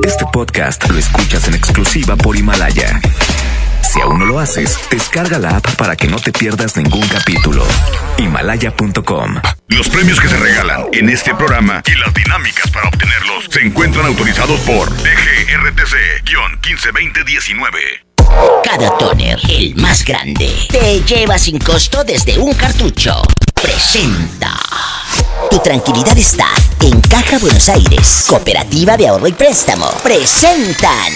Este podcast lo escuchas en exclusiva por Himalaya. Si aún no lo haces, descarga la app para que no te pierdas ningún capítulo. Himalaya.com. Los premios que se regalan en este programa y las dinámicas para obtenerlos se encuentran autorizados por DGRTC-152019. Cada toner, el más grande, te lleva sin costo desde un cartucho. Presenta. Tu tranquilidad está en Caja Buenos Aires, Cooperativa de Ahorro y Préstamo. Presentan.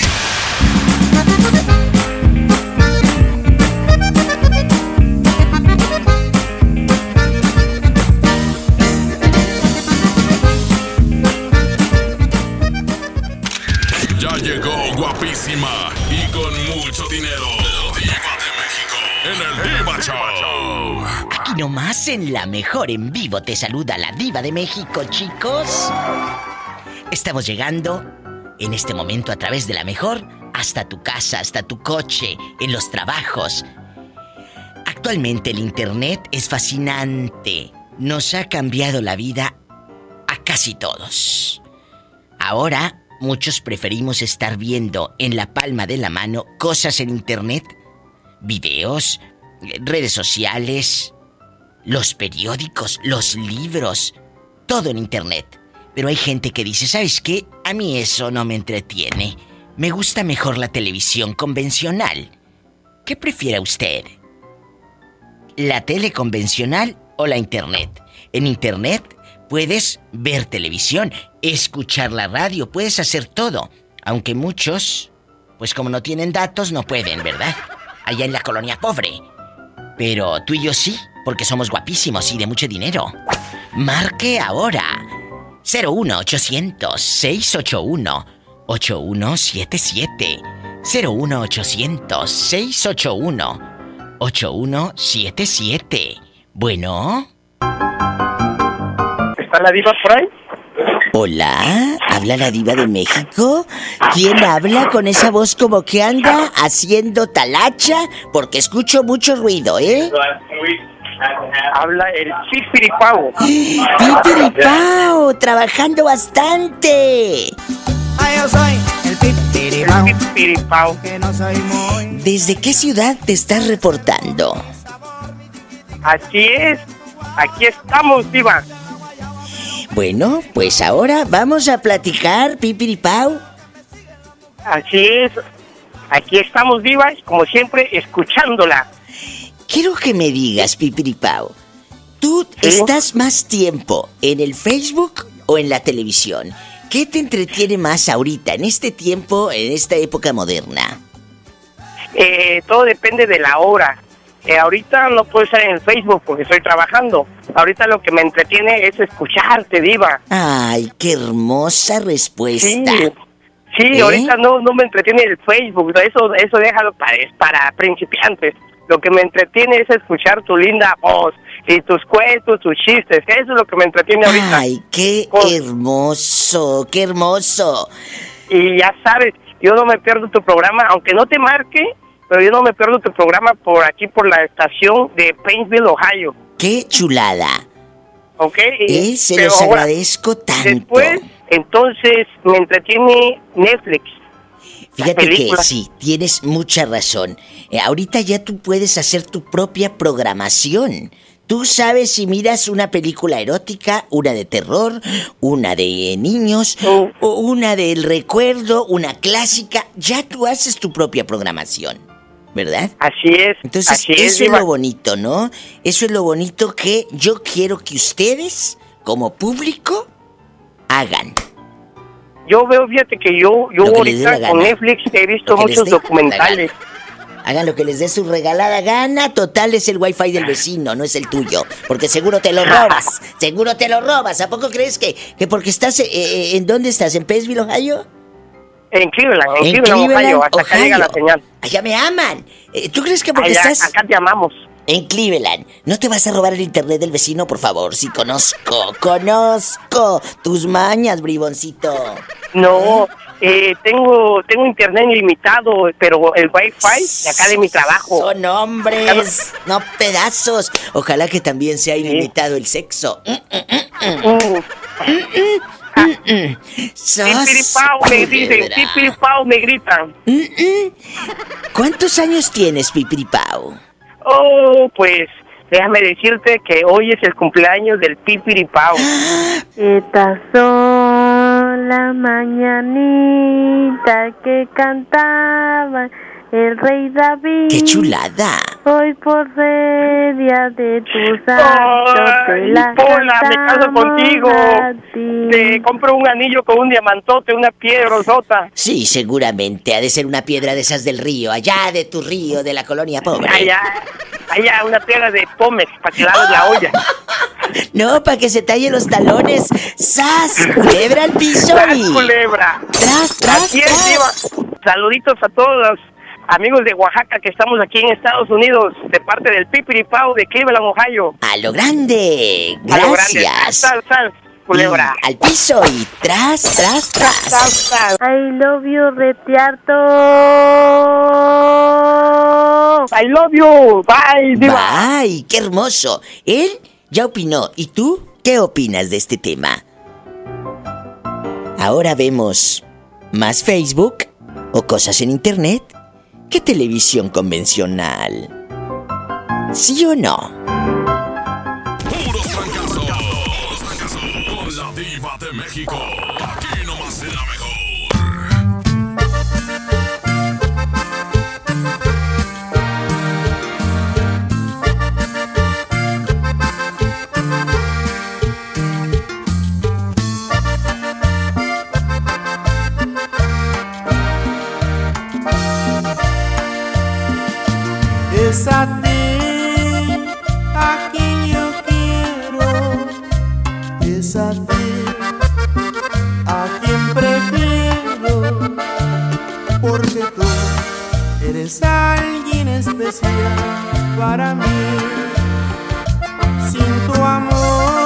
Nomás en la mejor en vivo te saluda la diva de México, chicos. Estamos llegando en este momento a través de la mejor hasta tu casa, hasta tu coche, en los trabajos. Actualmente el Internet es fascinante. Nos ha cambiado la vida a casi todos. Ahora, muchos preferimos estar viendo en la palma de la mano cosas en Internet, videos, redes sociales, los periódicos, los libros, todo en Internet. Pero hay gente que dice, ¿sabes qué? A mí eso no me entretiene. Me gusta mejor la televisión convencional. ¿Qué prefiere usted? ¿La tele convencional o la Internet? En Internet puedes ver televisión, escuchar la radio, puedes hacer todo. Aunque muchos, pues como no tienen datos, no pueden, ¿verdad? Allá en la colonia pobre. Pero tú y yo sí, porque somos guapísimos y de mucho dinero. Marque ahora. 01800 681 8177. 01800 681 8177. Bueno. ¿Está la diva por ahí? Hola, ¿habla la diva de México? ¿Quién habla con esa voz como que anda haciendo talacha? Porque escucho mucho ruido, ¿eh? Habla el Pipiripao. ¡Pipiripao! Trabajando bastante. Ay, yo soy el pipiripao, Pipiripao. que no soy muy... ¿Desde qué ciudad te estás reportando? Así es. Aquí estamos, diva. Bueno, pues ahora vamos a platicar, Pipiripao. Así es. Aquí estamos, diva, como siempre, escuchándola. Quiero que me digas, Pipiripao, ¿tú Sí. estás más tiempo en el Facebook o en la televisión? ¿Qué te entretiene más ahorita, en este tiempo, en esta época moderna? Eh, todo depende de la hora. Eh, ahorita no puedo estar en el Facebook porque estoy trabajando. Ahorita lo que me entretiene es escucharte, diva. Ay, qué hermosa Sí, respuesta. sí ¿Eh? ahorita no, no me entretiene el Facebook. Eso, eso déjalo para, para principiantes. Lo que me entretiene es escuchar tu linda voz y tus cuentos, tus chistes. Eso es lo que me entretiene ahorita. Ay, qué hermoso, qué hermoso. Y ya sabes, yo no me pierdo tu programa, aunque no te marque, pero yo no me pierdo tu programa por aquí, por la estación de Paintsville, Ohio. Qué chulada. ¿Ok? Eh, se los agradezco tanto. Después, entonces, me entretiene Netflix. Fíjate que sí, tienes mucha razón. Eh, ahorita ya tú puedes hacer tu propia programación. Tú sabes si miras una película erótica, una de terror, una de niños, Oh. o una del recuerdo, una clásica. Ya tú haces tu propia programación, ¿verdad? Así es. Entonces, así eso es lo bonito, ¿no? Eso es lo bonito que yo quiero que ustedes, como público, hagan. Yo veo, fíjate que yo, yo ahorita con. Netflix he visto muchos documentales. Hagan lo que les dé su regalada gana. Total es el wifi del vecino, no es el tuyo. Porque seguro te lo robas. Seguro te lo robas. ¿A poco crees que, que porque estás... eh, eh, ¿En dónde estás? ¿En Paysville, Ohio? En Cleveland, en, En Cleveland, Ohio, hasta acá Ohio. llega la señal. Allá me aman. Eh, ¿Tú crees que porque Allá, estás acá te amamos. En Cleveland no te vas a robar el internet del vecino, por favor? Si conozco, conozco tus mañas, briboncito. No, eh, tengo tengo internet ilimitado, pero el wifi de acá de mi trabajo. Son hombres, no pedazos. Ojalá que también sea ilimitado el sexo. Mm, mm, mm, mm. Me dicen, culebra. pipiripao me gritan. ¿Cuántos años tienes, Pipiripao? Oh, pues déjame decirte que hoy es el cumpleaños del pipiripao. Estas son las mañanitas que cantaba el rey David. ¡Qué chulada! Hoy por ser día de tu santo te Ay, la Pola, me caso contigo. Te compro un anillo con un diamantote, una piedra sota. Sí, seguramente. Ha de ser una piedra de esas del río, allá de tu río, de la colonia pobre. Allá, allá, una piedra de pómez para que laves la olla. No, para que se talle los talones. ¡Sas! Culebra al piso ¡Tras, y... culebra! ¡Tras, tras, Así tras! Saluditos a todos los amigos de Oaxaca que estamos aquí en Estados Unidos, de parte del Pipiripao de Cleveland, Ohio. A lo grande. A lo grande. Gracias. Sal, sal, culebra. Y al piso y tras, tras, Sal, tras. sal. I love you, retiarto. I love you. Bye, Diva. ¡Ay, qué hermoso! Él ya opinó. ¿Y tú qué opinas de este tema? Ahora vemos más Facebook o cosas en Internet que televisión convencional. ¿Sí o no? Es a ti a quien yo quiero, es a quien prefiero, porque tú eres alguien especial para mí. Sin tu amor,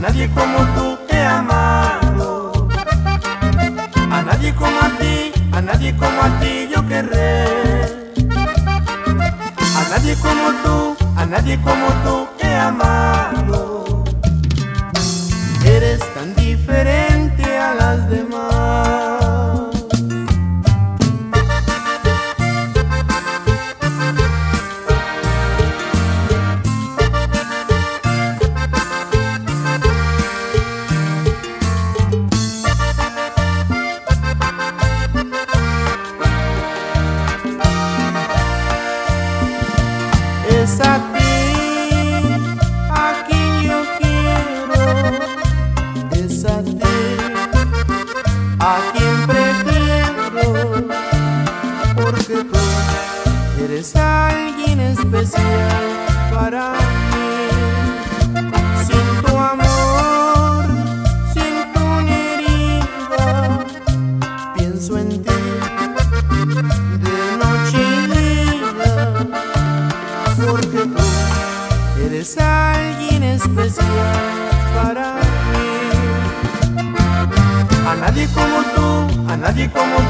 nadie como tú he amado. A nadie como a ti, a nadie como a ti yo querré. A nadie como tú, a nadie como tú he amado.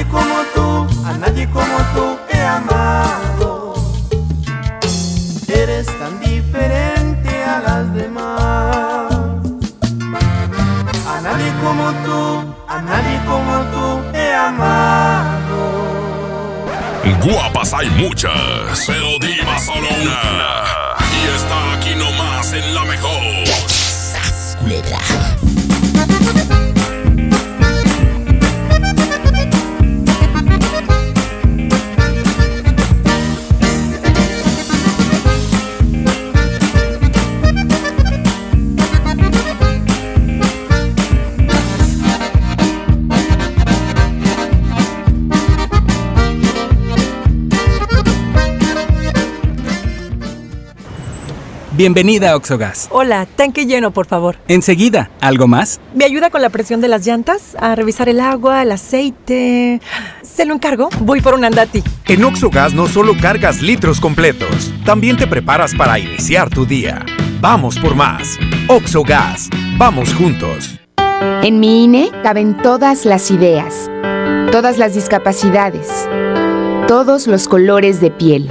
A nadie como tú, a nadie como tú he amado. Eres tan diferente a las demás. A nadie como tú, a nadie como tú he amado. Guapas hay muchas, pero diva solo una. Y está aquí nomás en la mejor. Bienvenida a Oxogas. Hola, tanque lleno, por favor. Enseguida, ¿algo más? ¿Me ayuda con la presión de las llantas? A revisar el agua, el aceite. ¿Se lo encargo? Voy por un andati. En Oxogas no solo cargas litros completos, también te preparas para iniciar tu día. Vamos por más. Oxogas. Vamos juntos. En mi INE caben todas las ideas, todas las discapacidades, todos los colores de piel.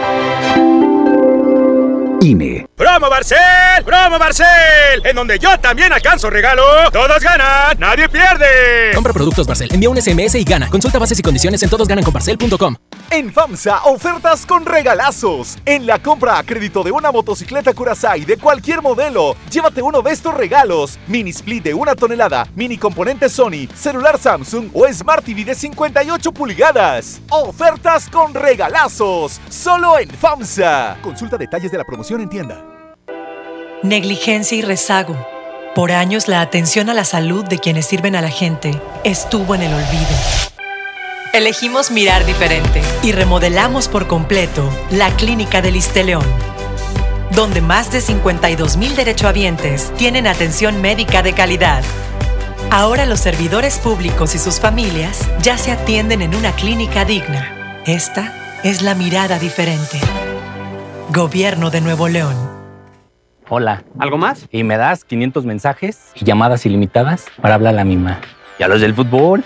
INE. ¡Promo Barcel! ¡Promo Barcel! En donde yo también alcanzo regalo. Todos ganan, nadie pierde. Compra productos Barcel, envía un SMS y gana. Consulta bases y condiciones en todosgananconbarcel.com. En FAMSA, ofertas con regalazos. En la compra a crédito de una motocicleta Curaçao de cualquier modelo, llévate uno de estos regalos. Mini split de una tonelada, mini componente Sony, celular Samsung o Smart TV de 58 pulgadas. Ofertas con regalazos. Solo en FAMSA. Consulta detalles de la promoción en tienda. Negligencia y rezago. Por años la atención a la salud de quienes sirven a la gente estuvo en el olvido. Elegimos mirar diferente y remodelamos por completo la Clínica del León, donde más de 52 mil derechohabientes tienen atención médica de calidad. Ahora los servidores públicos y sus familias ya se atienden en una clínica digna. Esta es la mirada diferente. Gobierno de Nuevo León. Hola. ¿Algo más? Y me das 500 mensajes y llamadas ilimitadas para hablar a la misma. ¿Y a los del fútbol?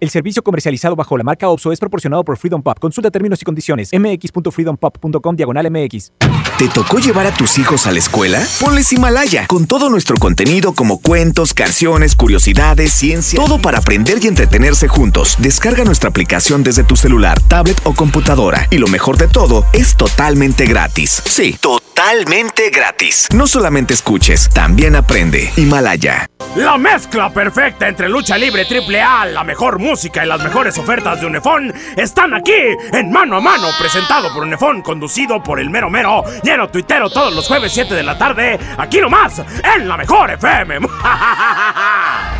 El servicio comercializado bajo la marca OPSO es proporcionado por Freedom Pop. Consulta términos y condiciones. mx.freedompop.com diagonal mx. ¿Te tocó llevar a tus hijos a la escuela? Ponles Himalaya, con todo nuestro contenido como cuentos, canciones, curiosidades, ciencia, todo para aprender y entretenerse juntos. Descarga nuestra aplicación desde tu celular, tablet o computadora. Y lo mejor de todo, es totalmente gratis. Sí, totalmente gratis. No solamente escuches, también aprende. Himalaya. La mezcla perfecta entre lucha libre triple A, la mejor música y las mejores ofertas de Unefón están aquí en Mano a Mano, presentado por Unefón, conducido por el mero mero, lleno tuitero todos los jueves 7 de la tarde, aquí nomás, en la mejor FM.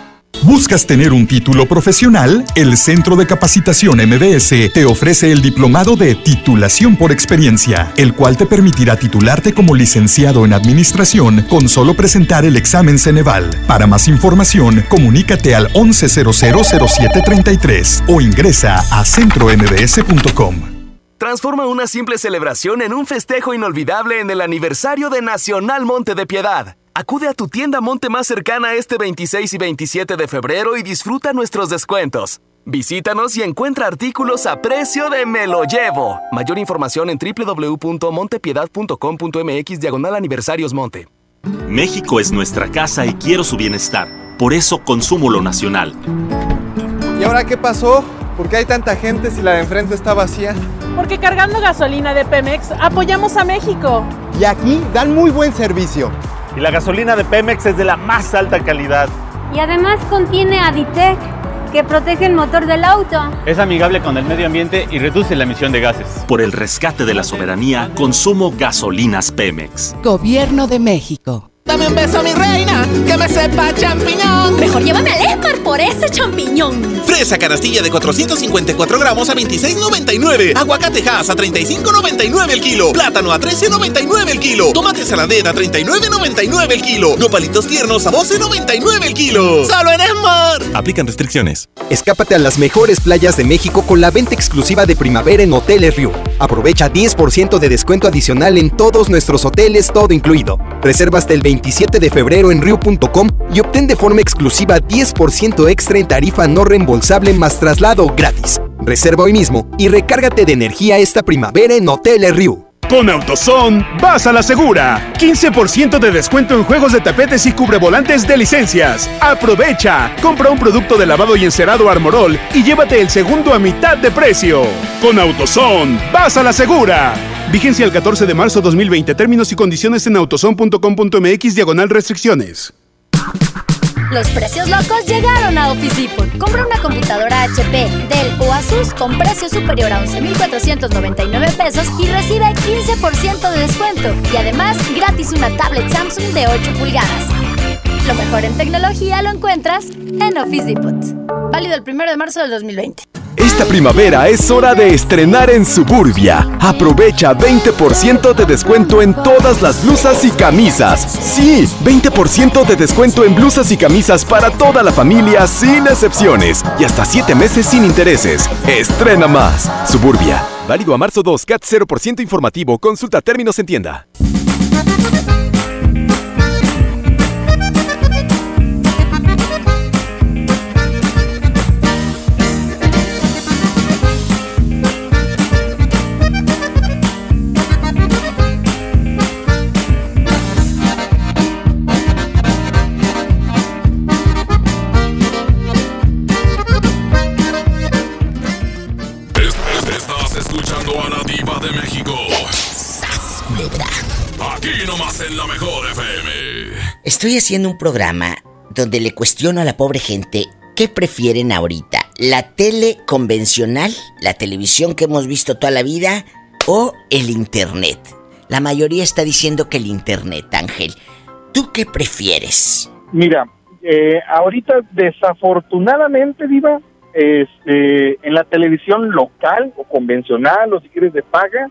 ¿Buscas tener un título profesional? El Centro de Capacitación MBS te ofrece el diplomado de titulación por experiencia, el cual te permitirá titularte como licenciado en administración con solo presentar el examen Ceneval. Para más información, comunícate al 11000733 o ingresa a centrombs.com. Transforma una simple celebración en un festejo inolvidable en el aniversario de Nacional Monte de Piedad. Acude a tu tienda Monte más cercana este 26 y 27 de febrero y disfruta nuestros descuentos. Visítanos y encuentra artículos a precio de Me lo llevo. Mayor información en www.montepiedad.com.mx diagonal aniversarios Monte. México es nuestra casa y quiero su bienestar. Por eso consumo lo nacional. ¿Y ahora qué pasó? ¿Por qué hay tanta gente si la de enfrente está vacía? Porque cargando gasolina de Pemex apoyamos a México. Y aquí dan muy buen servicio. Y la gasolina de Pemex es de la más alta calidad. Y además contiene Aditec, que protege el motor del auto. Es amigable con el medio ambiente y reduce la emisión de gases. Por el rescate de la soberanía, consumo gasolinas Pemex. Gobierno de México. Dame un beso, mi reina, que me sepa champiñón. Mejor llévame al Esmar por ese champiñón. Fresa canastilla de 454 gramos a 26.99. Aguacate Hass a 35.99 el kilo. Plátano a 13.99 el kilo. Tomate saladera a 39.99 el kilo. Nopalitos tiernos a 12.99 el kilo. ¡Solo en Esmar! Aplican restricciones. Escápate a las mejores playas de México con la venta exclusiva de primavera en Hoteles Rio. Aprovecha 10% de descuento adicional en todos nuestros hoteles, todo incluido. Reserva hasta el 27 de febrero en Rio.com y obtén de forma exclusiva 10% extra en tarifa no reembolsable más traslado gratis. Reserva hoy mismo y recárgate de energía esta primavera en Hoteles Rio. Con AutoZone, vas a la segura. 15% de descuento en juegos de tapetes y cubrevolantes de licencias. Aprovecha. Compra un producto de lavado y encerado Armorol y llévate el segundo a mitad de precio. Con AutoZone, vas a la segura. Vigencia el 14 de marzo 2020. Términos y condiciones en autozone.com.mx diagonal restricciones. Los precios locos llegaron a Office Depot. Compra una computadora HP, Dell o Asus con precio superior a 11,499 pesos y recibe 15% de descuento. Y además, gratis una tablet Samsung de 8 pulgadas. Lo mejor en tecnología lo encuentras en Office Depot. Válido el 1 de marzo del 2020. Esta primavera es hora de estrenar en Suburbia. Aprovecha 20% de descuento en todas las blusas y camisas. Sí, 20% de descuento en blusas y camisas para toda la familia sin excepciones. Y hasta 7 meses sin intereses. Estrena más. Suburbia. Válido a marzo 2, CAT 0% informativo. Consulta términos en tienda. En la mejor FM. Estoy haciendo un programa donde le cuestiono a la pobre gente qué prefieren ahorita, la tele convencional, la televisión que hemos visto toda la vida o el internet. La mayoría está diciendo que el internet, Ángel. ¿Tú qué prefieres? Mira, eh, ahorita desafortunadamente, Diva, este, en la televisión local o convencional o si quieres de paga,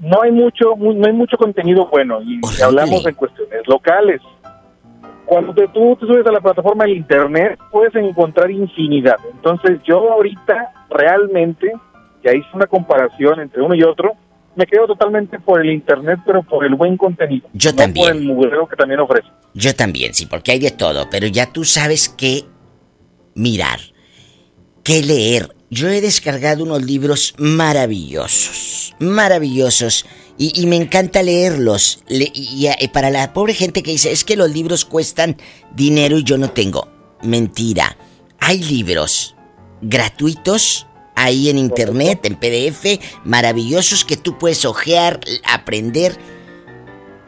no hay mucho mu- no hay mucho contenido bueno y hablamos en cuestiones locales. Cuando te- tú te subes a la plataforma del internet puedes encontrar infinidad. Entonces yo ahorita realmente, ya hice una comparación entre uno y otro, me quedo totalmente por el internet, pero por el buen contenido. Yo no también. Por el mugrero que también ofrece. Yo también, sí, porque hay de todo, pero ya tú sabes qué mirar, qué leer. Yo he descargado unos libros maravillosos, maravillosos, y, y me encanta leerlos. Le- y, y para la pobre gente que dice, es que los libros cuestan dinero y yo no tengo. Mentira. Hay libros gratuitos ahí en internet, en PDF, maravillosos que tú puedes ojear, aprender.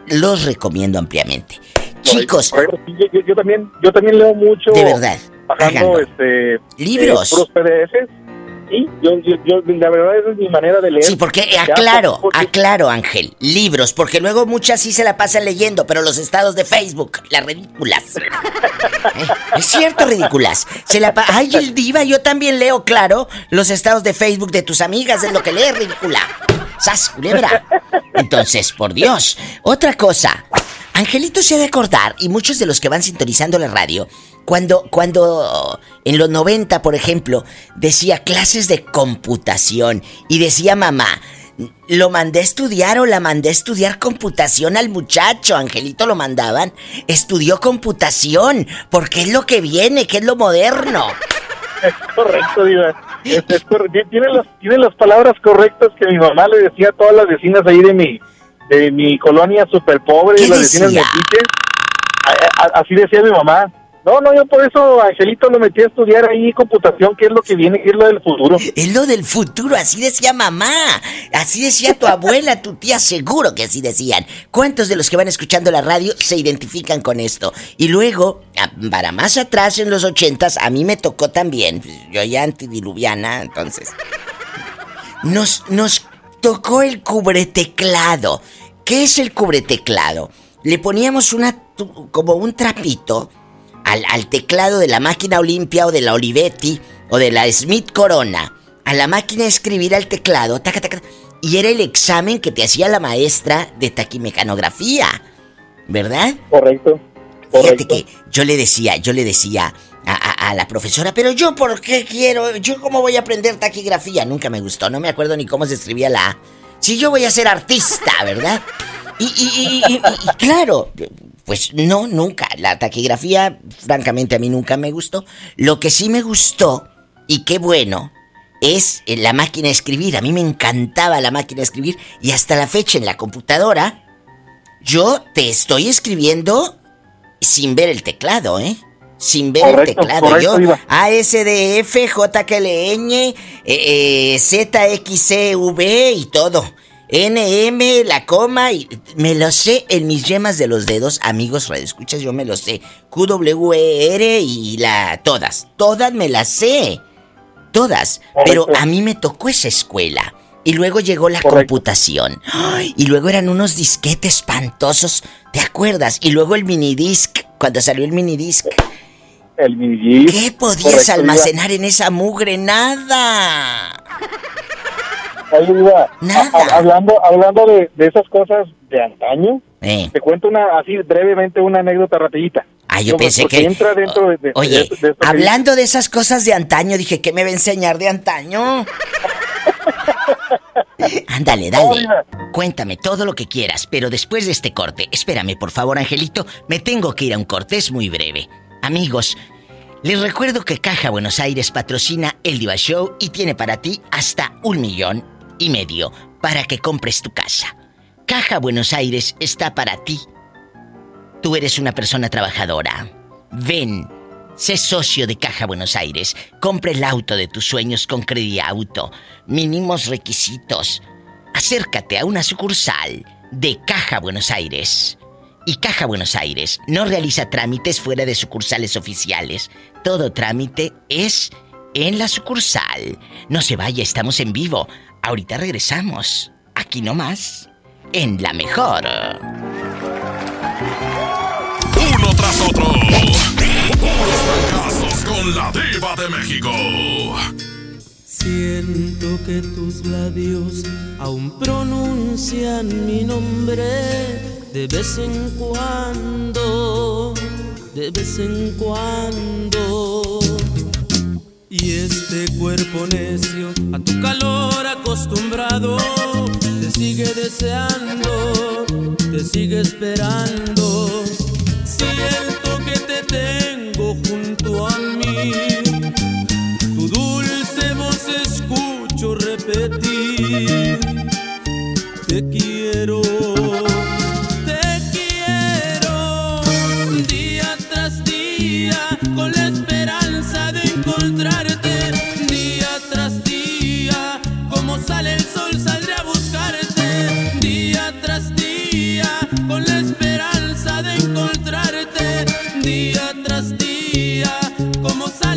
Los recomiendo ampliamente. Chicos, Yo, yo- yo también, yo también leo mucho. De verdad, Bajando este, Libros. eh, puros PDFs. Y yo, yo, yo- la verdad, esa es mi manera de leer. Sí, porque aclaro, aclaro, Ángel. Libros, porque luego muchas sí se la pasan leyendo, pero los estados de Facebook, las ridículas. Eh, Es cierto, ridículas. Se la Ay, el diva, yo también leo, claro, los estados de Facebook de tus amigas, es lo que lees, ridícula. ¡Sas, culebra! Entonces, por Dios. Otra cosa. Angelito se ha de acordar, y muchos de los que van sintonizando la radio, cuando, cuando en los 90, por ejemplo, decía clases de computación y decía mamá, lo mandé a estudiar o la mandé a estudiar computación al muchacho, Angelito lo mandaban, estudió computación, porque es lo que viene, que es lo moderno. Es correcto, Diva. Es, es correcto. Tiene, las, tiene las palabras correctas que mi mamá le decía a todas las vecinas ahí de mi, de mi colonia súper pobre, ¿Qué las vecinas decía? metiches. A- a- Así decía mi mamá. No, no, yo por eso Angelito lo metí a estudiar ahí computación, que es lo que viene, que es lo del futuro. Es lo del futuro, así decía mamá, así decía tu abuela, tu tía, seguro que así decían. ¿Cuántos de los que van escuchando la radio se identifican con esto? Y luego, para más atrás en los ochentas, a mí me tocó también, pues, yo ya antidiluviana, entonces. Nos, nos tocó el cubreteclado. ¿Qué es el cubreteclado? Le poníamos una, como un trapito al, al teclado de la máquina Olimpia o de la Olivetti o de la Smith Corona, a la máquina de escribir al teclado, taca, taca, y era el examen que te hacía la maestra de taquimecanografía, ¿verdad? Correcto. Fíjate que yo le decía, yo le decía a, a- a la profesora, pero yo por qué quiero, yo cómo voy a aprender taquigrafía, nunca me gustó, no me acuerdo ni cómo se escribía la A. Si yo voy a ser artista, ¿verdad? Y, y- y- y- y- y claro, pues no, nunca. La taquigrafía, francamente, a mí nunca me gustó. Lo que sí me gustó, y qué bueno, es en la máquina de escribir. A mí me encantaba la máquina de escribir. Y hasta la fecha en la computadora, yo te estoy escribiendo sin ver el teclado, ¿eh? Sin ver Correcto, el teclado. correcto, yo, Diva. ASDF, JKLN, eh, eh, ZXCV y todo. NM, la coma, y me lo sé en mis yemas de los dedos, amigos radioescuchas, yo me lo sé. QWER y la. todas. Todas me las sé. Todas. Pero a mí me tocó esa escuela. Y luego llegó la computación. ¡Ay! Y luego eran unos disquetes espantosos. ¿Te acuerdas? Y luego el minidisc. Cuando salió el minidisc. El minidisc. ¿Qué podías Correcto, almacenar en esa mugre? Nada. A- a- hablando, hablando de, de esas cosas de antaño, Eh. te cuento una así brevemente una anécdota rapidita. Ah, yo pensé que- entra dentro de, de- Oye, de- hablando de esas cosas de antaño, dije, ¿qué me va a enseñar de antaño? Ándale, dale. Cuéntame todo lo que quieras, pero después de este corte, espérame, por favor, Angelito, me tengo que ir a un corte, es muy breve. Amigos, les recuerdo que Caja Buenos Aires patrocina el Diva Show y tiene para ti hasta un millón y medio para que compres tu casa. Caja Buenos Aires está para ti. Tú eres una persona trabajadora. Ven, sé socio de Caja Buenos Aires. Compre el auto de tus sueños con Auto. Mínimos requisitos. Acércate a una sucursal de Caja Buenos Aires. Y Caja Buenos Aires no realiza trámites fuera de sucursales oficiales. Todo trámite es en la sucursal. No se vaya, estamos en vivo. Ahorita regresamos. Aquí nomás. En la mejor. Uno tras otro. Puros fracasos con la diva de México. Siento que tus labios aún pronuncian mi nombre de vez en cuando, de vez en cuando. Y este cuerpo necio a tu calor acostumbrado te sigue deseando, te sigue esperando. Siento que te tengo junto a mí. Tu dulce voz escucho repetir. Te quiero,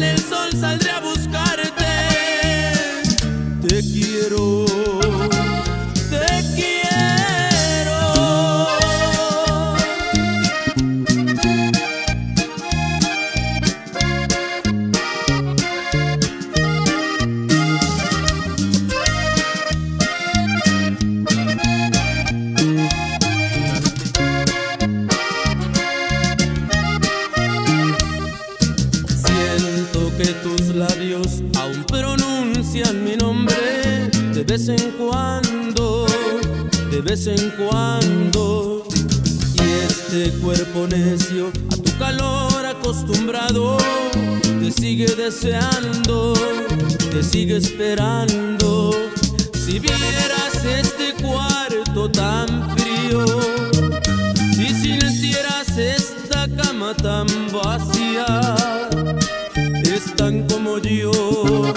el sol, saldré a buscarte. Vez en cuando, de vez en cuando. Y este cuerpo necio a tu calor acostumbrado te sigue deseando, te sigue esperando. Si vieras este cuarto tan frío, si sintieras esta cama tan vacía, están como yo,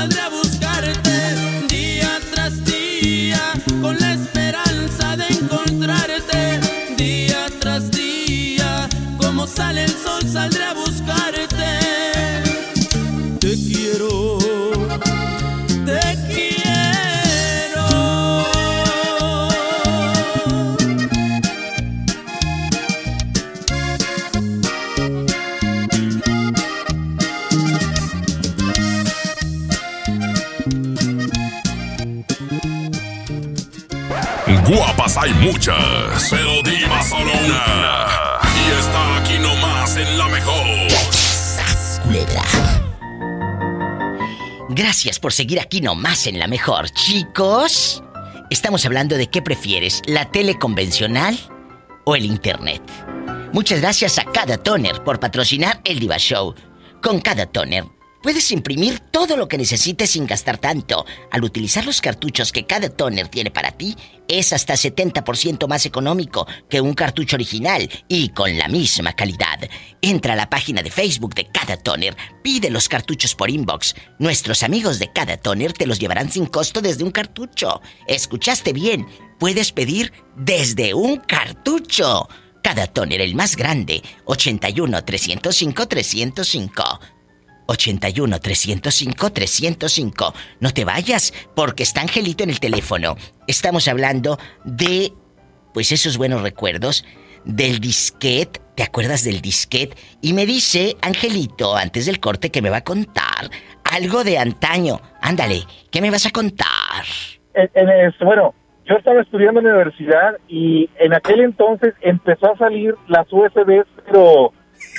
saldré a buscarte, día tras día, con la esperanza de encontrarte, día tras día, como sale el sol, saldré a buscarte, pero diva solo una. Y está aquí nomás en la mejor. Gracias por seguir aquí nomás en la mejor, chicos. Estamos hablando de qué prefieres, la tele convencional o el internet. Muchas gracias a Cada Toner por patrocinar el Diva Show. Con Cada Toner puedes imprimir todo lo que necesites sin gastar tanto. Al utilizar los cartuchos que Cada Toner tiene para ti, es hasta 70% más económico que un cartucho original y con la misma calidad. Entra a la página de Facebook de Cada Toner, pide los cartuchos por inbox. Nuestros amigos de Cada Toner te los llevarán sin costo desde un cartucho. ¿Escuchaste bien? Puedes pedir desde un cartucho. Cada toner el más grande, 81 305 305. 81 305 305. No te vayas, porque está Angelito en el teléfono. Estamos hablando de pues esos buenos recuerdos del disquete. ¿Te acuerdas del disquete? Y me dice Angelito antes del corte que me va a contar algo de antaño. Ándale, ¿qué me vas a contar? Es- bueno, yo estaba estudiando en la universidad y en aquel entonces empezó a salir las USBs, pero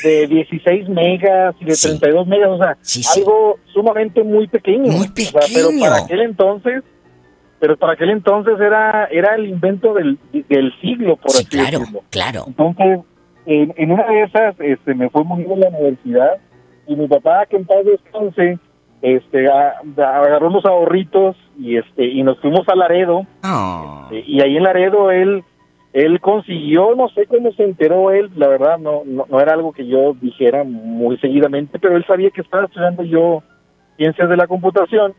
de 16 megas y de 32 megas, o sea, algo sumamente muy pequeño. Muy pequeño. pero para aquel entonces, pero para aquel entonces era era el invento del, del siglo, por así claro, decirlo. claro. Entonces, en, en una de esas, este, me fue muy bien en la universidad y mi papá, que en paz descanse, este, a- a- agarró unos ahorritos y este y nos fuimos a Laredo Este, y ahí en Laredo él él consiguió no sé cómo se enteró él la verdad no, no no era algo que yo dijera muy seguidamente pero él sabía que estaba estudiando yo ciencias de la computación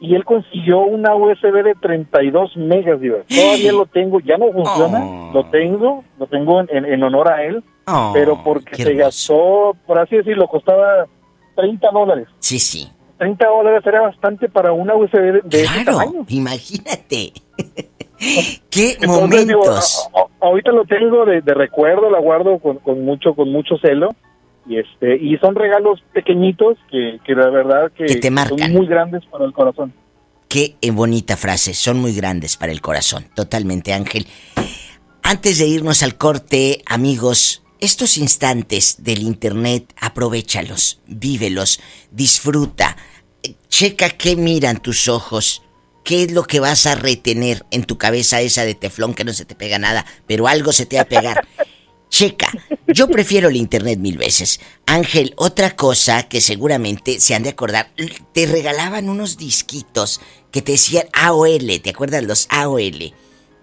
y él consiguió una USB de 32 megas digo. todavía lo tengo ya no funciona lo tengo lo tengo en, en- en honor a él Oh, pero porque se gastó por así decirlo costaba 30 dólares Sí, sí. 30 dólares era bastante para una USB de, de ese Claro, tamaño. imagínate. ¡Qué Entonces, momentos! ahorita lo tengo de, de recuerdo, la guardo con, con mucho con mucho celo. Y este y son regalos pequeñitos que, que la verdad que, Que te son muy grandes para el corazón. Qué eh, bonita frase, son muy grandes para el corazón, totalmente Ángel. Antes de irnos al corte, amigos, estos instantes del internet, aprovechalos, vívelos, disfruta, checa qué miran tus ojos, qué es lo que vas a retener en tu cabeza esa de teflón que no se te pega nada, pero algo se te va a pegar. Checa, yo prefiero el internet mil veces. Ángel, otra cosa que seguramente se han de acordar, te regalaban unos disquitos que te decían AOL, ¿te acuerdas los AOL?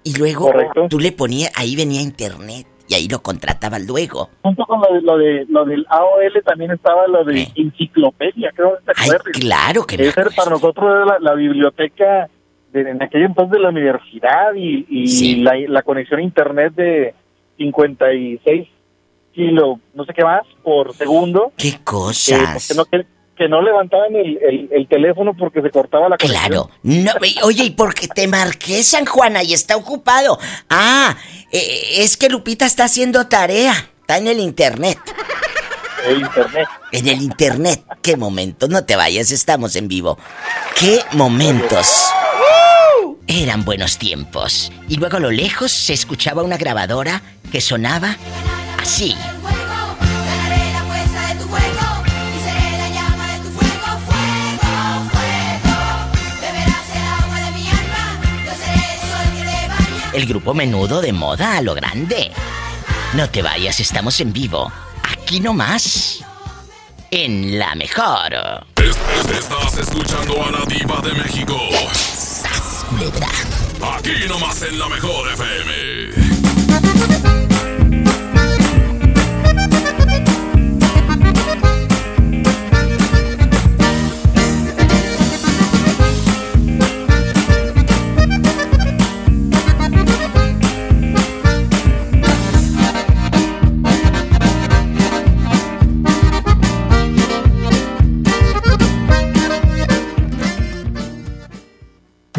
Y luego Correcto. tú le ponías, ahí venía internet y ahí lo contratabas luego. Junto con lo, de, lo, de, lo del AOL también estaba lo de enciclopedia, creo que te acuerdas. Claro que me era para nosotros era la, la biblioteca de, en aquel entonces de la universidad y, y la, la conexión a internet de 56 kilo, no sé qué más, por segundo. ¡Qué Eh, cosas! porque no, que, que no levantaban el, el, el teléfono porque se cortaba la conexión. Claro. No, oye, ¿y por qué te marqué San Juana y está ocupado? Ah, eh, es que Lupita está haciendo tarea. Está en el internet. El internet. En el internet. Qué momentos. No te vayas, estamos en vivo. Qué momentos. Eran buenos tiempos. Y luego a lo lejos se escuchaba una grabadora que sonaba así. El grupo menudo de moda a lo grande. No te vayas, estamos en vivo. Aquí nomás. En la mejor. Estás escuchando a la diva de México. Aquí nomás en la mejor FM.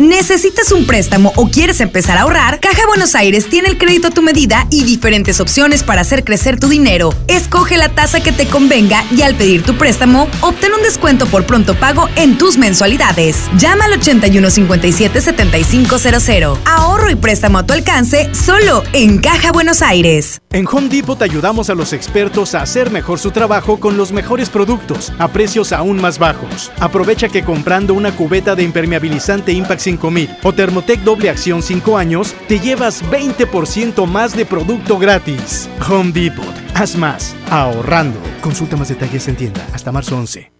¿Necesitas un préstamo o quieres empezar a ahorrar? Caja Buenos Aires tiene el crédito a tu medida y diferentes opciones para hacer crecer tu dinero. Escoge la tasa que te convenga y al pedir tu préstamo, obtén un descuento por pronto pago en tus mensualidades. Llama al 8157-7500. Ahorro y préstamo a tu alcance solo en Caja Buenos Aires. En Home Depot te ayudamos a los expertos a hacer mejor su trabajo con los mejores productos a precios aún más bajos. Aprovecha que comprando una cubeta de impermeabilizante Impact 5000 o Thermotec doble acción 5 años, te llevas 20% más de producto gratis. Home Depot. Haz más. Ahorrando. Consulta más detalles en tienda hasta marzo 11.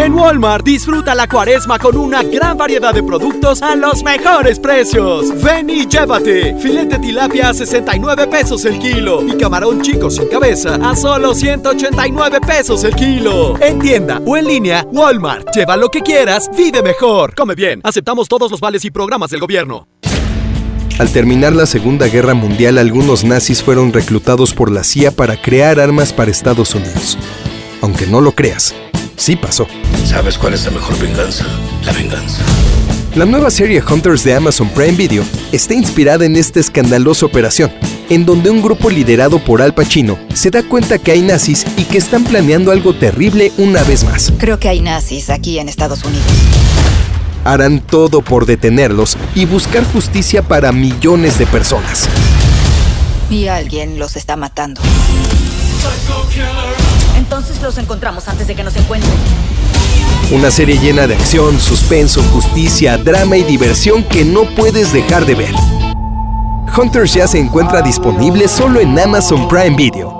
En Walmart disfruta la cuaresma con una gran variedad de productos a los mejores precios. Ven y llévate. Filete tilapia a 69 pesos el kilo y camarón chico sin cabeza a solo 189 pesos el kilo. En tienda o en línea, Walmart. Lleva lo que quieras, vive mejor. Come bien. Aceptamos todos los vales y programas del gobierno. Al terminar la Segunda Guerra Mundial, algunos nazis fueron reclutados por la CIA para crear armas para Estados Unidos. Aunque no lo creas, sí pasó. ¿Sabes cuál es la mejor venganza? La venganza. La nueva serie Hunters de Amazon Prime Video está inspirada en esta escandalosa operación, en donde un grupo liderado por Al Pacino se da cuenta que hay nazis y que están planeando algo terrible una vez más. Creo que hay nazis aquí en Estados Unidos. Harán todo por detenerlos y buscar justicia para millones de personas. Y alguien los está matando. Entonces los encontramos antes de que nos encuentren. Una serie llena de acción, suspenso, justicia, drama y diversión que no puedes dejar de ver. Hunters ya se encuentra disponible solo en Amazon Prime Video.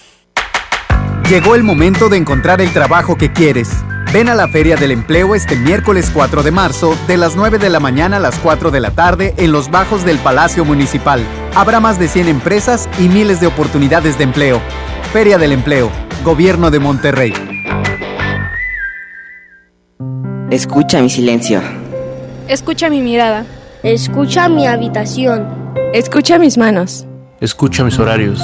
Llegó el momento de encontrar el trabajo que quieres. Ven a la Feria del Empleo este miércoles 4 de marzo, de las 9 de la mañana a las 4 de la tarde, en los bajos del Palacio Municipal. Habrá más de 100 empresas y miles de oportunidades de empleo. Feria del Empleo, Gobierno de Monterrey. Escucha mi silencio. Escucha mi mirada. Escucha mi habitación. Escucha mis manos. Escucha mis horarios.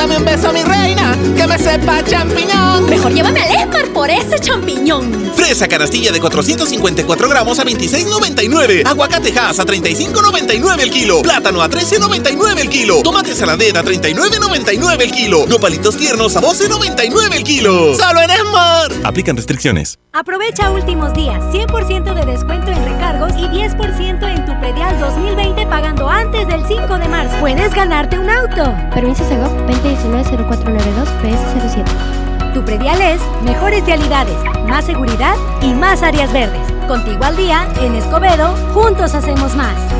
Dame un beso, mi reina, que me sepa champiñón. Mejor llévame al Esmar por ese champiñón. Fresa canastilla de 454 gramos a 26,99. Aguacate Hass a 35,99 el kilo. Plátano a 13,99 el kilo. Tomate saladera a 39,99 el kilo. Nopalitos tiernos a 12,99 el kilo. ¡Solo en Esmar! Aplican restricciones. Aprovecha últimos días. 100% de descuento en recargos y 10% en tu predial 2020 pagando antes del 5 de marzo. Puedes ganarte un auto. Permiso Segov 2019-0492 PS07. Tu predial es mejores vialidades, más seguridad y más áreas verdes. Contigo al día, en Escobedo, juntos hacemos más.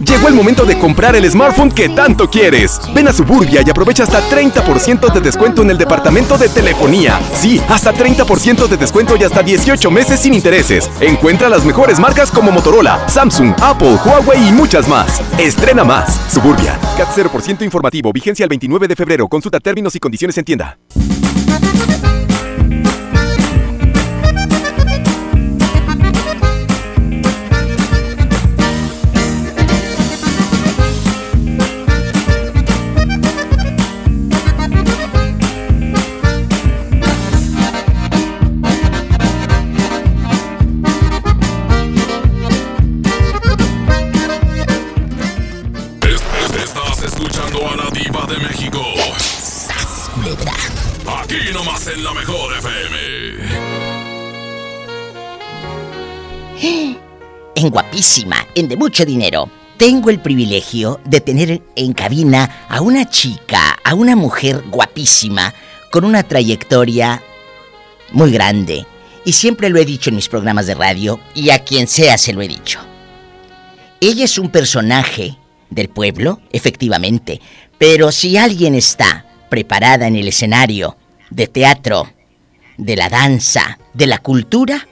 Llegó el momento de comprar el smartphone que tanto quieres. Ven a Suburbia y aprovecha hasta 30% de descuento en el departamento de telefonía. Sí, hasta 30% de descuento y hasta 18 meses sin intereses. Encuentra las mejores marcas como Motorola, Samsung, Apple, Huawei y muchas más. Estrena más. Suburbia. CAT 0% informativo. Vigencia el 29 de febrero. Consulta términos y condiciones en tienda. En Guapísima, en De Mucho Dinero, tengo el privilegio de tener en cabina a una chica, a una mujer guapísima, con una trayectoria muy grande. Y siempre lo he dicho en mis programas de radio, y a quien sea se lo he dicho. Ella es un personaje del pueblo, efectivamente, pero si alguien está preparada en el escenario de teatro, de la danza, de la cultura,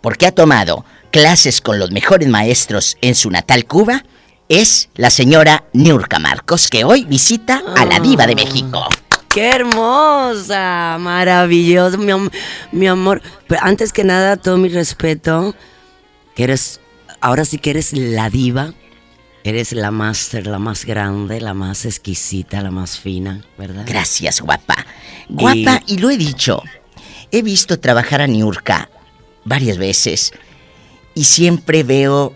porque ha tomado clases con los mejores maestros en su natal Cuba, es la señora Niurka Marcos, que hoy visita a la diva de México. ¡Qué hermosa! Maravilloso, mi, am- mi amor. Pero antes que nada, todo mi respeto, que eres, ahora sí que eres la diva, eres la máster, la más grande, la más exquisita, la más fina, ¿verdad? Gracias, guapa. Guapa, y lo he dicho. He visto trabajar a Niurka varias veces y siempre veo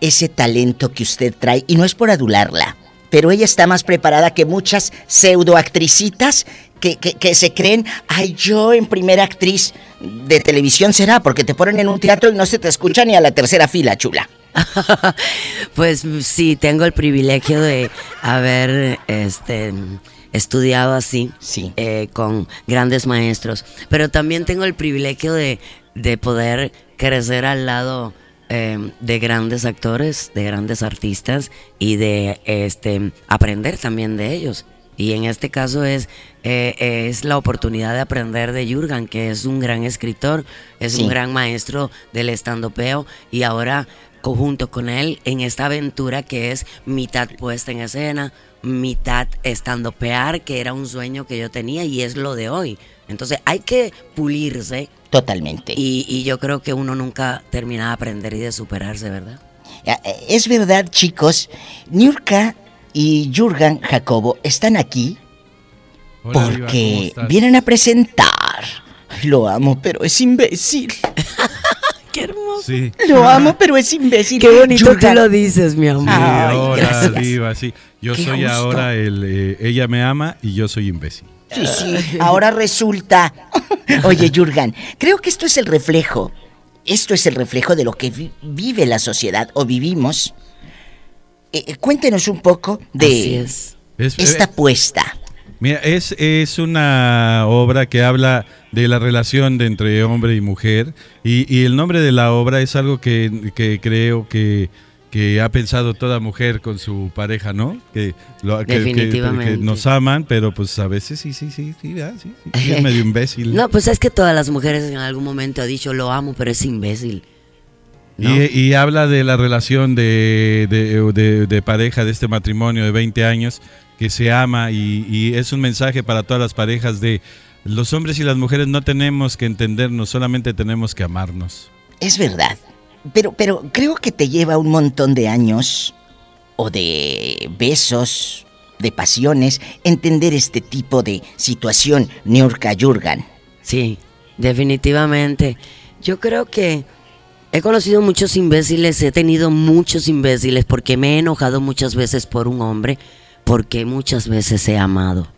ese talento que usted trae y no es por adularla, pero ella está más preparada que muchas pseudoactricitas que, que, que se creen, ay, yo en primera actriz de televisión será, porque te ponen en un teatro y no se te escucha ni a la tercera fila, chula. Pues sí, tengo el privilegio de haber este estudiado así, eh, con grandes maestros, pero también tengo el privilegio de, de poder crecer al lado eh, de grandes actores, de grandes artistas y de este aprender también de ellos. Y en este caso es, eh, es la oportunidad de aprender de Jurgen, que es un gran escritor, es Sí. un gran maestro del estandopeo y ahora conjunto con él en esta aventura que es mitad puesta en escena, mitad estandopear, que era un sueño que yo tenía y es lo de hoy. Entonces hay que pulirse. Totalmente. Y, y yo creo que uno nunca termina de aprender y de superarse, ¿verdad? Eh, Es verdad, chicos, Niurka y Jurgen Jacobo están aquí Hola, Diva, ¿cómo porque vienen a presentar. Lo amo, pero es imbécil. Qué hermoso. Sí. Lo amo, pero es imbécil. Qué bonito que lo dices, mi amor. Sí, Ay, ahora, gracias. diva, sí. Yo Qué soy gusto. ahora el... eh, ella me ama y yo soy imbécil. Sí, sí, ahora resulta. Oye, Jurgen, creo que esto es el reflejo. Esto es el reflejo de lo que vi- vive la sociedad o vivimos. Eh, eh, cuéntenos un poco de es. Esta eh, apuesta. Mira, es, es una obra que habla de la relación de entre hombre y mujer y, y el nombre de la obra es algo que, que creo que, que ha pensado toda mujer con su pareja, ¿no? Que, lo- Definitivamente. que nos aman, pero pues a veces sí, sí, sí, sí, ah, sí, sí, sí, es medio imbécil. No, pues es que todas las mujeres en algún momento han dicho lo amo, pero es imbécil. Y, y habla de la relación de, de- de- de pareja, de este matrimonio de 20 años, que se ama y, y es un mensaje para todas las parejas de los hombres y las mujeres no tenemos que entendernos, solamente tenemos que amarnos. Es verdad. Pero, pero creo que te lleva un montón de años o de besos, de pasiones, entender este tipo de situación, Niurka Jurgan. Sí, definitivamente. Yo creo que he conocido muchos imbéciles, he tenido muchos imbéciles porque me he enojado muchas veces por un hombre, porque muchas veces he amado.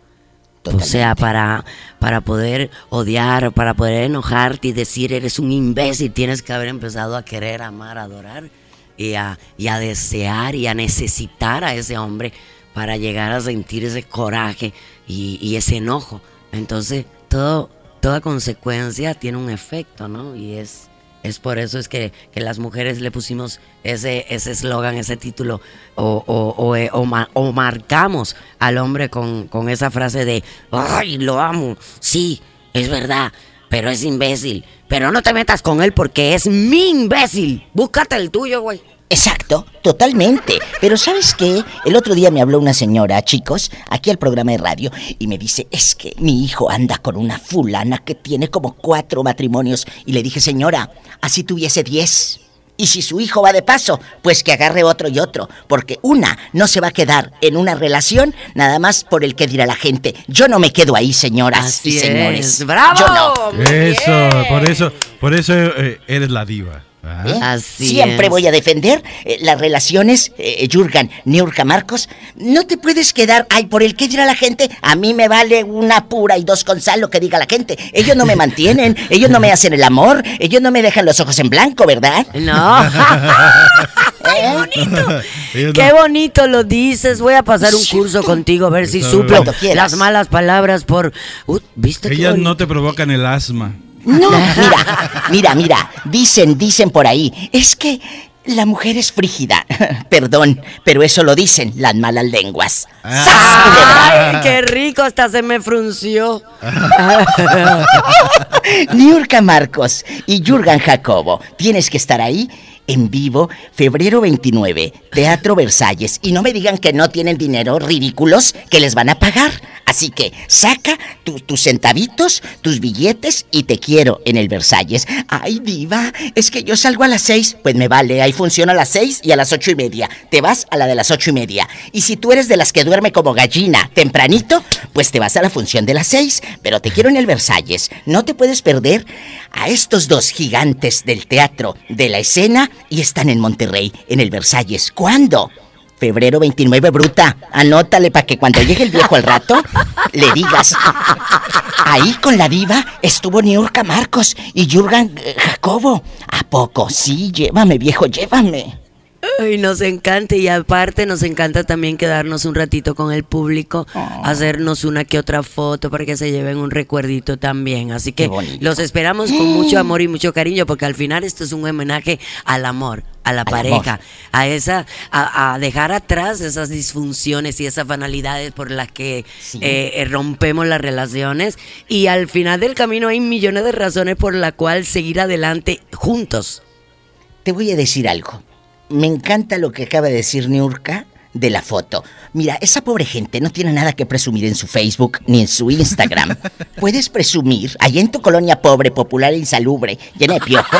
O sea, para, para poder odiar, para poder enojarte y decir eres un imbécil, tienes que haber empezado a querer, amar, adorar y a, y a desear y a necesitar a ese hombre para llegar a sentir ese coraje y, y ese enojo. Entonces, todo, toda consecuencia tiene un efecto, ¿no? Y es, es por eso es que, que las mujeres le pusimos ese ese eslogan, ese título, o, o, o, eh, o marcamos al hombre con, con esa frase de, ay, lo amo, sí, es verdad, pero es imbécil. Pero no te metas con él porque es mi imbécil. Búscate el tuyo, güey. Exacto, totalmente. Pero ¿sabes qué? El otro día me habló una señora, chicos, aquí al programa de radio, y me dice, es que mi hijo anda con una fulana que tiene como cuatro matrimonios. Y le dije, señora, así tuviese diez. Y si su hijo va de paso, pues que agarre otro y otro. Porque una no se va a quedar en una relación nada más por el que dirá la gente. Yo no me quedo ahí, señoras Así y señores. es. ¡Bravo! Yo no. Eso, por eso, por eso eh, eres la diva. ¿Eh? Siempre voy a defender eh, las relaciones, eh, Jurgan, Niurka Marcos. No te puedes quedar, ay, por el que dirá la gente, a mí me vale una pura y dos con sal lo que diga la gente. Ellos no me mantienen, ellos no me hacen el amor, ellos no me dejan los ojos en blanco, ¿verdad? No. Qué bonito lo dices. Voy a pasar un curso contigo a ver si suplo las malas palabras por. Uh, ¿Viste Ellas bonito? no te provocan el asma. No, mira, mira, mira, dicen, dicen por ahí, es que la mujer es frígida. Perdón, pero eso lo dicen las malas lenguas. Ay, qué rico, hasta se me frunció. Niurka Marcos y Jurgan Jacobo, tienes que estar ahí en vivo, febrero 29, Teatro Versalles. Y no me digan que no tienen dinero, ridículos, que les van a pagar. Así que saca tu- tus centavitos, tus billetes y te quiero en el Versalles. Ay, diva, es que yo salgo a las seis. Pues me vale, ahí funciona a las seis y a las ocho y media. Te vas a la de las ocho y media. Y si tú eres de las que duerme como gallina tempranito, pues te vas a la función de las seis. Pero te quiero en el Versalles. No te puedes perder a estos dos gigantes del teatro, de la escena, y están en Monterrey, en el Versalles. ¿Cuándo? Febrero 29, bruta. Anótale para que cuando llegue el viejo al rato, le digas. Ahí con la diva estuvo Niurka Marcos y Jurgan eh, Jacobo. ¿A poco? Sí, llévame, viejo, llévame. Ay, nos encanta y aparte nos encanta también quedarnos un ratito con el público, hacernos una que otra foto para que se lleven un recuerdito también. Así que los esperamos con mucho amor y mucho cariño porque al final esto es un homenaje al amor, a la pareja, a esa, a, a dejar atrás esas disfunciones y esas banalidades por las que eh, eh, rompemos las relaciones y al final del camino hay millones de razones por la cual seguir adelante juntos. Te voy a decir algo. Me encanta lo que acaba de decir Niurka de la foto. Mira, esa pobre gente no tiene nada que presumir en su Facebook ni en su Instagram. ¿Puedes presumir, allá en tu colonia pobre, popular e insalubre, llena de piojo?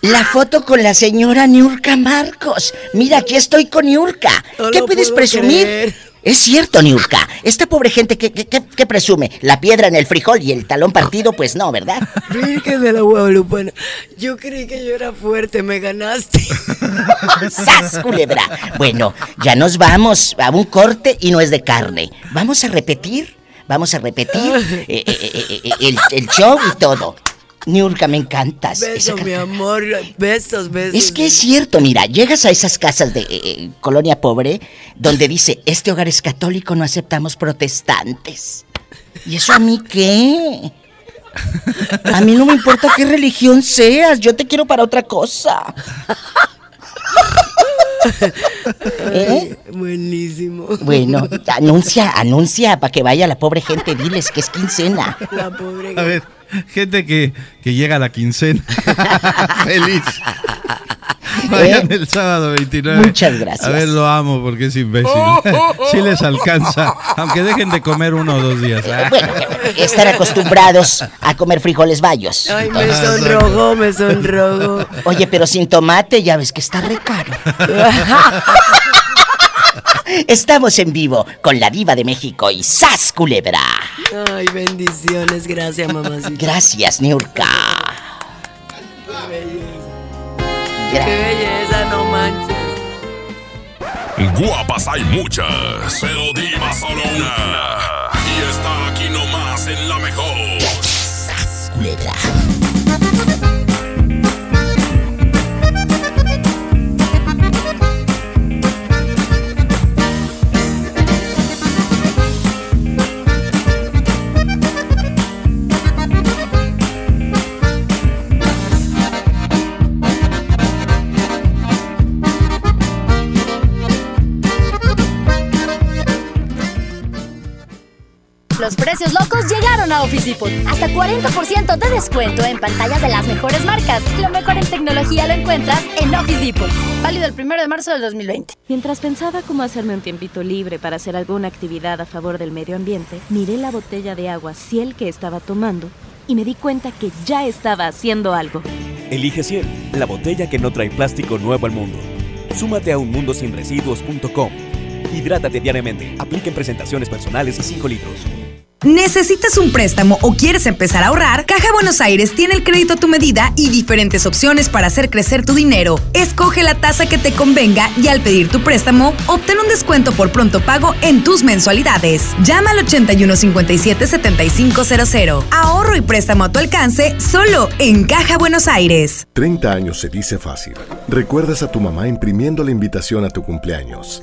La foto con la señora Niurka Marcos. Mira, aquí estoy con Niurka. No ¿Qué puedes presumir? creer. Es cierto, Niurka. Esta pobre gente, ¿qué, qué, qué- qué presume? ¿La piedra en el frijol y el talón partido? Pues no, ¿verdad? Virgen de la Guadalupana. Yo creí que yo era fuerte, me ganaste. ¡Sas, culebra! Bueno, ya nos vamos a un corte y no es de carne. Vamos a repetir, vamos a repetir eh, eh, eh, eh, el, el show y todo. Niurka, me encantas. Esa Besos, mi amor. Besos, besos. Es que es cierto, mira, llegas a esas casas de eh, eh, colonia pobre donde dice, este hogar es católico, no aceptamos protestantes. ¿Y eso a mí qué? A mí no me importa qué religión seas, yo te quiero para otra cosa. ¿Eh? Buenísimo. Bueno, anuncia, anuncia para que vaya la pobre gente, diles que es quincena. La pobre. A ver, gente que, que llega a la quincena. Feliz. Vayan el sábado 29. Muchas gracias. A ver, lo amo porque es imbécil. sí les alcanza, aunque dejen de comer uno o dos días. Bueno, están acostumbrados a comer frijoles bayos. Ay, me sonrogó, me sonrogó. Oye, pero sin tomate ya ves que está re caro. Estamos en vivo con la diva de México y Sas Culebra. Ay, bendiciones, gracias, mamacita. Gracias, Niurka. Qué belleza, no manches. Guapas hay muchas, pero diva solo una. Y está aquí nomás en la mejor. Los precios locos llegaron a Office Depot. Hasta 40% de descuento en pantallas de las mejores marcas. Lo mejor en tecnología lo encuentras en Office Depot. Válido el 1 de marzo del 2020. Mientras pensaba cómo hacerme un tiempito libre para hacer alguna actividad a favor del medio ambiente, miré la botella de agua Ciel que estaba tomando y me di cuenta que ya estaba haciendo algo. Elige Ciel, la botella que no trae plástico nuevo al mundo. Súmate a unmundosinresiduos.com. Hidrátate diariamente. Apliquen presentaciones personales y 5 litros. ¿Necesitas un préstamo o quieres empezar a ahorrar? Caja Buenos Aires tiene el crédito a tu medida y diferentes opciones para hacer crecer tu dinero. Escoge la tasa que te convenga y al pedir tu préstamo, obtén un descuento por pronto pago en tus mensualidades. Llama al 8157-7500. Ahorro y préstamo a tu alcance solo en Caja Buenos Aires. 30 años se dice fácil. Recuerdas a tu mamá imprimiendo la invitación a tu cumpleaños.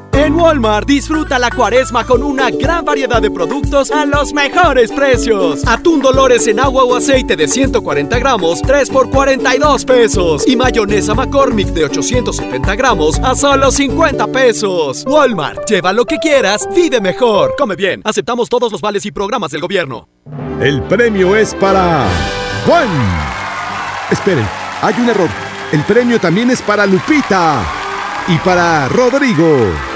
En Walmart disfruta la cuaresma con una gran variedad de productos a los mejores precios. Atún Dolores en agua o aceite de 140 gramos, 3 por 42 pesos. Y mayonesa McCormick de 870 gramos a solo 50 pesos. Walmart, lleva lo que quieras, vive mejor. Come bien, aceptamos todos los vales y programas del gobierno. El premio es para Juan. Esperen, hay un error. El premio también es para Lupita y para Rodrigo.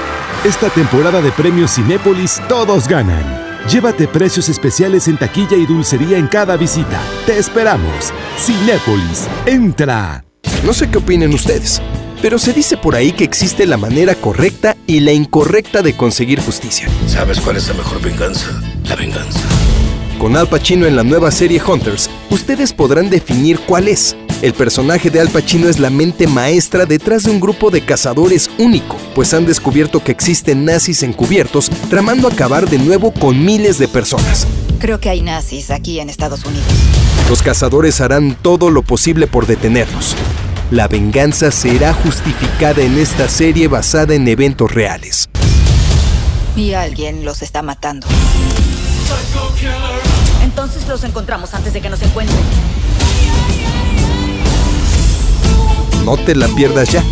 Esta temporada de premios Cinépolis todos ganan. Llévate precios especiales en taquilla y dulcería en cada visita. Te esperamos. Cinépolis, entra. No sé qué opinen ustedes, pero se dice por ahí que existe la manera correcta y la incorrecta de conseguir justicia. ¿Sabes cuál es la mejor venganza? La venganza. Con Al Pacino en la nueva serie Hunters, ustedes podrán definir cuál es. El personaje de Al Pacino es la mente maestra detrás de un grupo de cazadores único, pues han descubierto que existen nazis encubiertos tramando acabar de nuevo con miles de personas. Creo que hay nazis aquí en Estados Unidos. Los cazadores harán todo lo posible por detenerlos. La venganza será justificada en esta serie basada en eventos reales. Y alguien los está matando. Entonces los encontramos antes de que nos encuentren. No te la pierdas ya.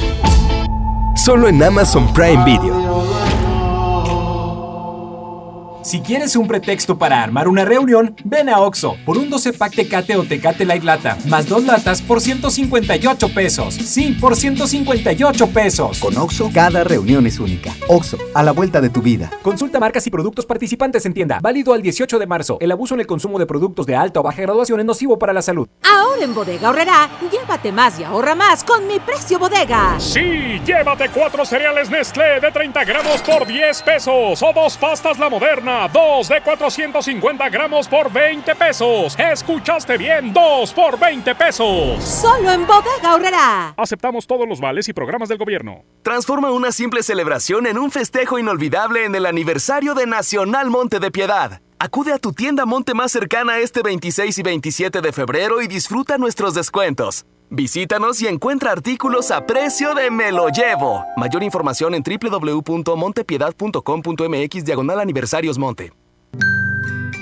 Solo en Amazon Prime Video. Si quieres un pretexto para armar una reunión, ven a Oxo por un 12 pack Tecate o Tecate Light Lata, más dos latas por 158 pesos. Sí, por 158 pesos. Con Oxo, cada reunión es única. Oxo, a la vuelta de tu vida. Consulta marcas y productos participantes en tienda. Válido al 18 de marzo. El abuso en el consumo de productos de alta o baja graduación es nocivo para la salud. Ahora en Bodega Horrera, llévate más y ahorra más con mi precio bodega. Sí, llévate cuatro cereales Nestlé de 30 gramos por 10 pesos o dos pastas La Moderna Dos de 450 gramos por 20 pesos. ¿Escuchaste bien? Dos por 20 pesos. Solo en Bodega Aurrera. Aceptamos todos los vales y programas del gobierno. Transforma una simple celebración en un festejo inolvidable en el aniversario de Nacional Monte de Piedad. Acude a tu tienda Monte más cercana este 26 y 27 de febrero y disfruta nuestros descuentos. Visítanos y encuentra artículos a precio de Me lo llevo. Mayor información en www.montepiedad.com.mx diagonal aniversarios Monte.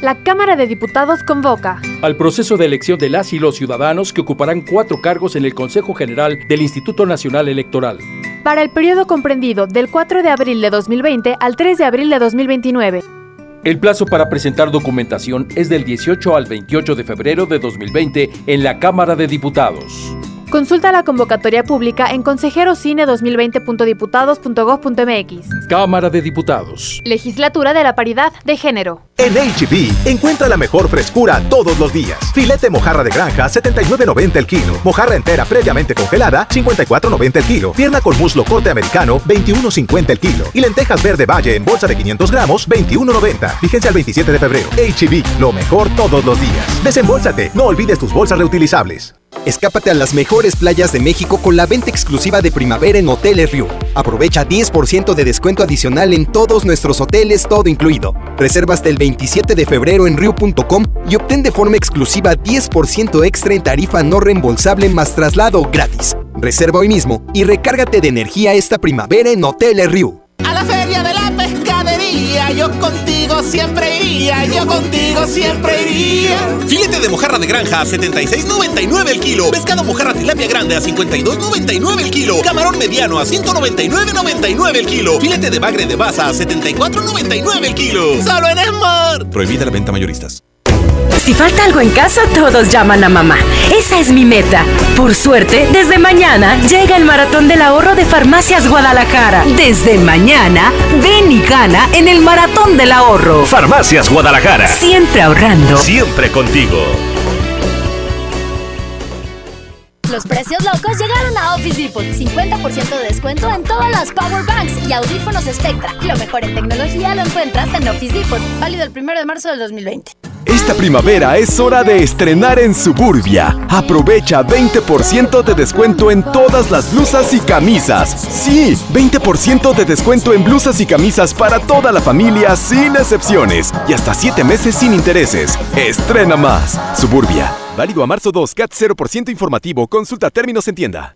La Cámara de Diputados convoca al proceso de elección de las y los ciudadanos que ocuparán cuatro cargos en el Consejo General del Instituto Nacional Electoral. Para el periodo comprendido del 4 de abril de 2020 al 3 de abril de 2029 el plazo para presentar documentación es del 18 al 28 de febrero de 2020 en la Cámara de Diputados. Consulta la convocatoria pública en consejerocine2020.diputados.gov.mx. Cámara de Diputados. Legislatura de la Paridad de Género. En HB, e encuentra la mejor frescura todos los días. Filete mojarra de granja, 79.90 el kilo. Mojarra entera previamente congelada, 54.90 el kilo. Pierna con muslo corte americano, 21.50 el kilo. Y lentejas verde valle en bolsa de 500 gramos, 21.90. Vigencia al 27 de febrero. HB, e lo mejor todos los días. Desembolsate, no olvides tus bolsas reutilizables. Escápate a las mejores playas de México con la venta exclusiva de primavera en Hoteles Riu. Aprovecha 10% de descuento adicional en todos nuestros hoteles, todo incluido. Reserva hasta el 27 de febrero en riu.com y obtén de forma exclusiva 10% extra en tarifa no reembolsable más traslado gratis. Reserva hoy mismo y recárgate de energía esta primavera en Hoteles Riu. A la feria de la yo contigo siempre iría, yo contigo siempre iría. Filete de mojarra de granja a 76.99 el kilo. Pescado mojarra tilapia grande a 52.99 el kilo. Camarón mediano a 199.99 el kilo. Filete de bagre de baza a 74.99 el kilo. Solo en Smart. Prohibida la venta mayoristas. Si falta algo en casa, todos llaman a mamá. Esa es mi meta. Por suerte, desde mañana llega el maratón del ahorro de Farmacias Guadalajara. Desde mañana, ven y gana en el maratón del ahorro. Farmacias Guadalajara. Siempre ahorrando. Siempre contigo. Los precios locos llegaron a Office Depot. 50% de descuento en todas las Power Banks y audífonos Spectra. Lo mejor en tecnología lo encuentras en Office Depot. Válido el 1 de marzo del 2020. Esta primavera es hora de estrenar en Suburbia. Aprovecha 20% de descuento en todas las blusas y camisas. Sí, 20% de descuento en blusas y camisas para toda la familia sin excepciones. Y hasta 7 meses sin intereses. Estrena más. Suburbia. Válido a marzo 2, CAT 0% informativo. Consulta términos en tienda.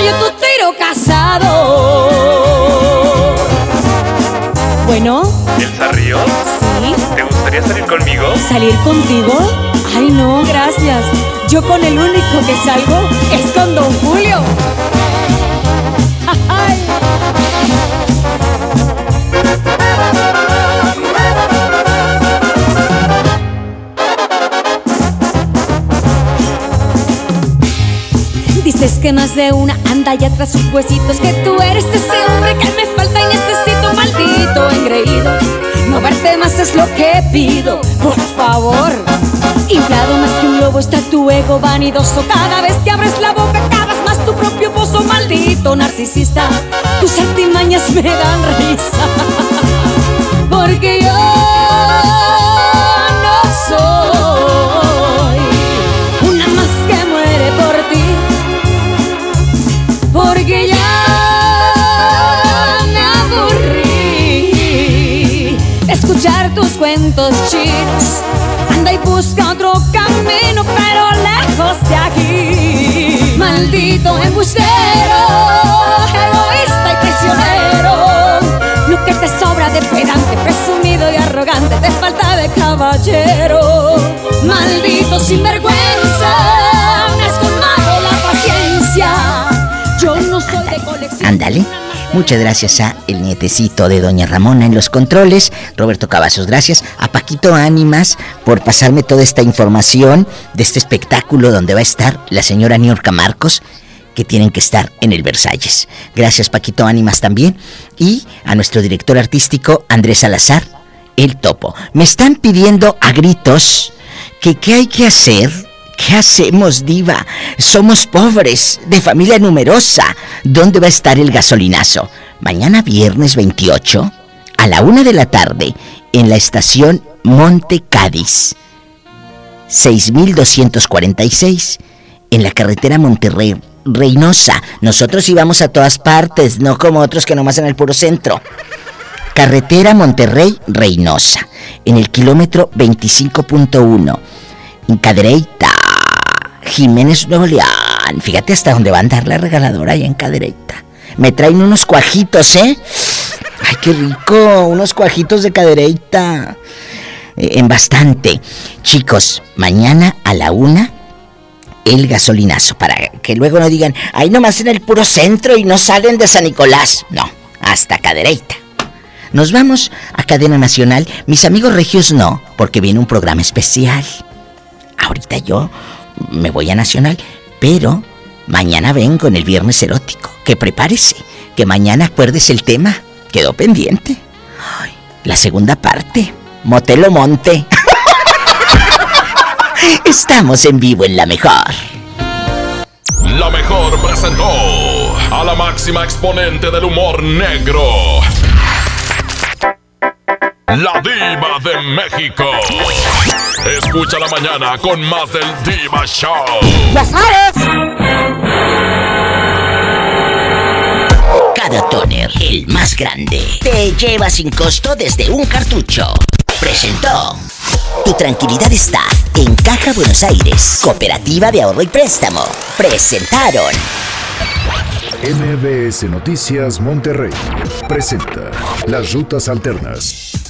fallo tu tiro casado. Bueno. ¿Elsa Ríos? Sí. ¿Te gustaría salir conmigo? ¿Salir contigo? Ay, no, gracias. Yo con el único que salgo es con Don Julio. Ay. Dices que más de una anda ya tras sus huesitos Que tú eres ese hombre que me falta y necesito Maldito engreído. No verte más es lo que pido Por favor. Inflado más que un lobo está tu ego vanidoso. Cada vez que abres la boca cavas más tu propio pozo Maldito narcisista. Tus artimañas me dan risa Porque yo Anda y busca otro camino, pero lejos de aquí. Maldito embustero, egoísta y prisionero. Lo que te sobra de pedante, presumido y arrogante, te falta de caballero. Maldito sinvergüenza, me has colmado la paciencia. Yo no soy de colección. Ándale. Muchas gracias a el nietecito de Doña Ramona en los controles, Roberto Cavazos, gracias a Paquito Ánimas por pasarme toda esta información de este espectáculo donde va a estar la señora Niorca Marcos, que tienen que estar en el Versalles. Gracias Paquito Ánimas también y a nuestro director artístico Andrés Salazar, el topo. Me están pidiendo a gritos que qué hay que hacer ¿Qué hacemos, diva? Somos pobres, de familia numerosa. ¿Dónde va a estar el gasolinazo? Mañana viernes 28, a la una de la tarde, en la estación Monte Cádiz. 6246, en la carretera Monterrey, Reynosa. Nosotros íbamos a todas partes, no como otros que nomás en el puro centro. Carretera Monterrey, Reynosa, en el kilómetro 25.1, en Cadereyta, Jiménez Nuevo. Fíjate hasta dónde va a andar la regaladora allá en Cadereyta. Me traen unos cuajitos, ¿eh? Ay, qué rico, unos cuajitos de Cadereyta. Eh, en bastante. Chicos, mañana a la una, el gasolinazo. Para que luego no digan, ay, nomás en el puro centro y no salen de San Nicolás. No, hasta Cadereyta. Nos vamos a Cadena Nacional. Mis amigos regios no, porque viene un programa especial. Ahorita yo me voy a Nacional, pero mañana vengo en el viernes erótico. Que prepárese, que mañana acuerdes el tema. Quedó pendiente. La segunda parte. Motelo Monte. Estamos en vivo en la mejor. La mejor presentó a la máxima exponente del humor negro. La diva de México. Escucha la mañana con más del Diva Show. ¡Ya sabes! Cada toner, el más grande, te lleva sin costo desde un cartucho. Presentó. Tu tranquilidad está en Caja Buenos Aires, Cooperativa de Ahorro y Préstamo. Presentaron. MBS Noticias Monterrey presenta Las Rutas Alternas.